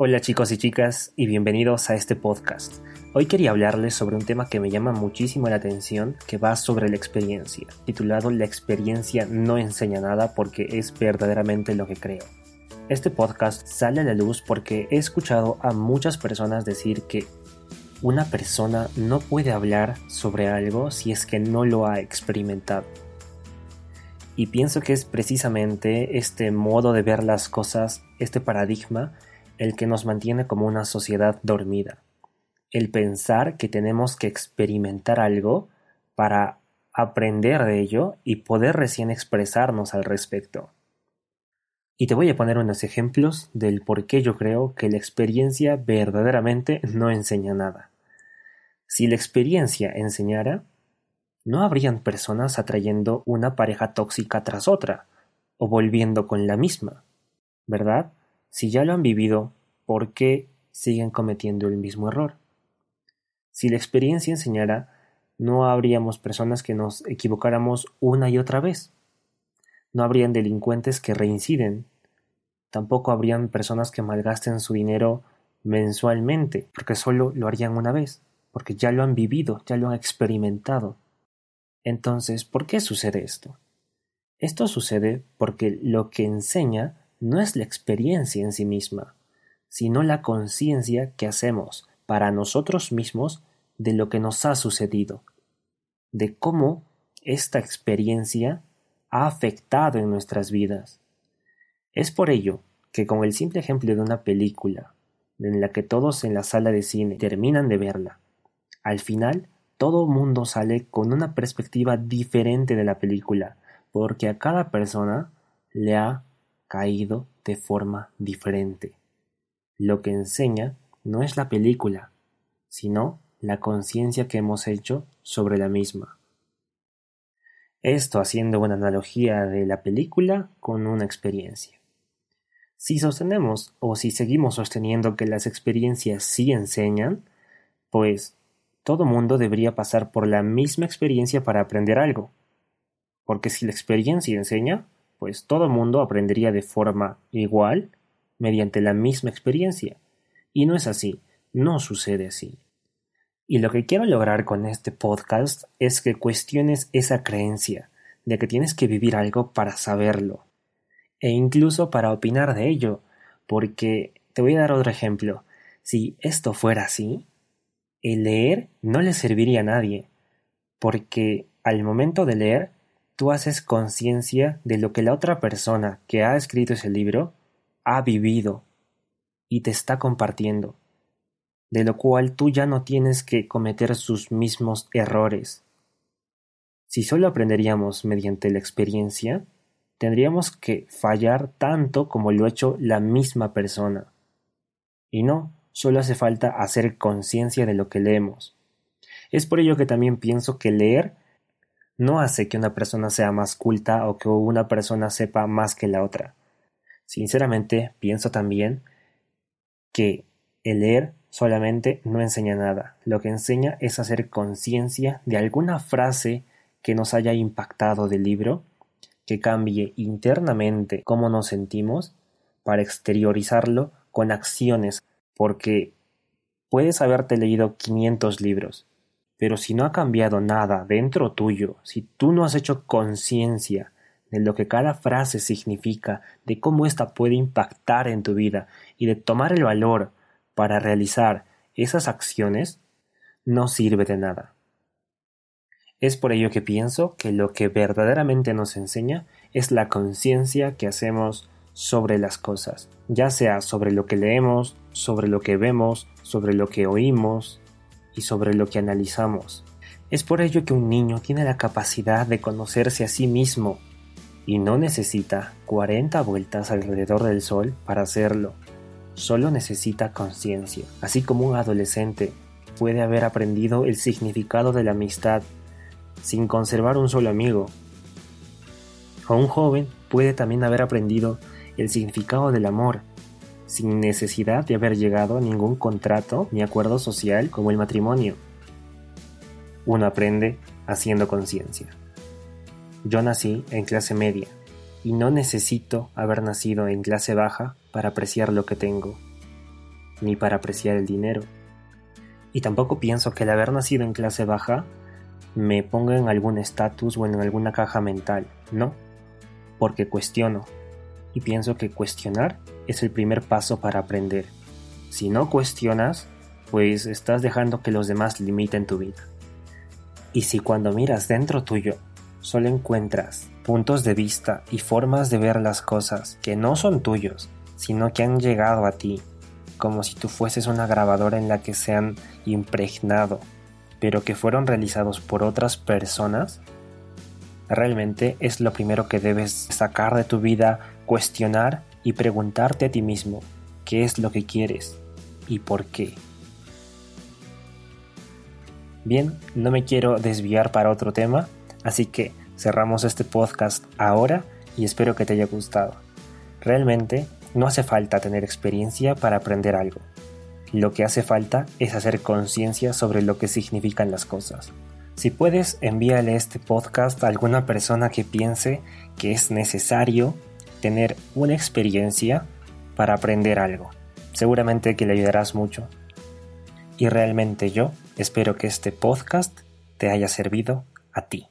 Hola chicos y chicas y bienvenidos a este podcast. Hoy quería hablarles sobre un tema que me llama muchísimo la atención, que va sobre la experiencia, titulado La experiencia no enseña nada porque es verdaderamente lo que creo. Este podcast sale a la luz porque he escuchado a muchas personas decir que una persona no puede hablar sobre algo si es que no lo ha experimentado. Y pienso que es precisamente este modo de ver las cosas, este paradigma, el que nos mantiene como una sociedad dormida. El pensar que tenemos que experimentar algo para aprender de ello y poder recién expresarnos al respecto. Y te voy a poner unos ejemplos del por qué yo creo que la experiencia verdaderamente no enseña nada. Si la experiencia enseñara, no habrían personas atrayendo una pareja tóxica tras otra, o volviendo con la misma, ¿verdad? Si ya lo han vivido, ¿por qué siguen cometiendo el mismo error? Si la experiencia enseñara, no habríamos personas que nos equivocáramos una y otra vez. No habrían delincuentes que reinciden. Tampoco habrían personas que malgasten su dinero mensualmente, porque solo lo harían una vez, porque ya lo han vivido, ya lo han experimentado. Entonces, ¿por qué sucede esto? Esto sucede porque lo que enseña no es la experiencia en sí misma, sino la conciencia que hacemos para nosotros mismos de lo que nos ha sucedido, de cómo esta experiencia ha afectado en nuestras vidas. Es por ello que con el simple ejemplo de una película, en la que todos en la sala de cine terminan de verla, al final todo mundo sale con una perspectiva diferente de la película, porque a cada persona le ha caído de forma diferente. Lo que enseña no es la película, sino la conciencia que hemos hecho sobre la misma. Esto haciendo una analogía de la película con una experiencia. Si sostenemos o si seguimos sosteniendo que las experiencias sí enseñan, pues todo mundo debería pasar por la misma experiencia para aprender algo. Porque si la experiencia enseña, pues todo mundo aprendería de forma igual mediante la misma experiencia. Y no es así, no sucede así. Y lo que quiero lograr con este podcast es que cuestiones esa creencia de que tienes que vivir algo para saberlo, e incluso para opinar de ello, porque te voy a dar otro ejemplo. Si esto fuera así, el leer no le serviría a nadie, porque al momento de leer tú haces conciencia de lo que la otra persona que ha escrito ese libro ha vivido y te está compartiendo, de lo cual tú ya no tienes que cometer sus mismos errores. Si solo aprenderíamos mediante la experiencia, tendríamos que fallar tanto como lo ha hecho la misma persona. Y no, solo hace falta hacer conciencia de lo que leemos. Es por ello que también pienso que leer no hace que una persona sea más culta o que una persona sepa más que la otra. Sinceramente, pienso también que el leer solamente no enseña nada. Lo que enseña es hacer conciencia de alguna frase que nos haya impactado del libro, que cambie internamente cómo nos sentimos para exteriorizarlo con acciones, porque puedes haberte leído 500 libros, pero si no ha cambiado nada dentro tuyo, si tú no has hecho conciencia de lo que cada frase significa, de cómo ésta puede impactar en tu vida y de tomar el valor para realizar esas acciones, no sirve de nada. Es por ello que pienso que lo que verdaderamente nos enseña es la conciencia que hacemos sobre las cosas, ya sea sobre lo que leemos, sobre lo que vemos, sobre lo que oímos, y sobre lo que analizamos. Es por ello que un niño tiene la capacidad de conocerse a sí mismo y no necesita 40 vueltas alrededor del sol para hacerlo. Solo necesita conciencia, así como un adolescente puede haber aprendido el significado de la amistad sin conservar un solo amigo. O un joven puede también haber aprendido el significado del amor sin necesidad de haber llegado a ningún contrato ni acuerdo social como el matrimonio. Uno aprende haciendo conciencia. Yo nací en clase media y no necesito haber nacido en clase baja para apreciar lo que tengo. ni para apreciar el dinero. Y tampoco pienso que el haber nacido en clase baja me ponga en algún estatus o en alguna caja mental, no, porque cuestiono, y pienso que cuestionar es el primer paso para aprender. Si no cuestionas, pues estás dejando que los demás limiten tu vida. Y si cuando miras dentro tuyo solo encuentras puntos de vista y formas de ver las cosas que no son tuyos, sino que han llegado a ti, como si tú fueses una grabadora en la que se han impregnado, pero que fueron realizados por otras personas, realmente es lo primero que debes sacar de tu vida, cuestionar y preguntarte a ti mismo qué es lo que quieres y por qué. Bien, no me quiero desviar para otro tema, así que cerramos este podcast ahora y espero que te haya gustado. Realmente no hace falta tener experiencia para aprender algo. Lo que hace falta es hacer conciencia sobre lo que significan las cosas. Si puedes, envíale este podcast a alguna persona que piense que es necesario tener una experiencia para aprender algo. Seguramente que le ayudarás mucho. Y realmente yo espero que este podcast te haya servido a ti.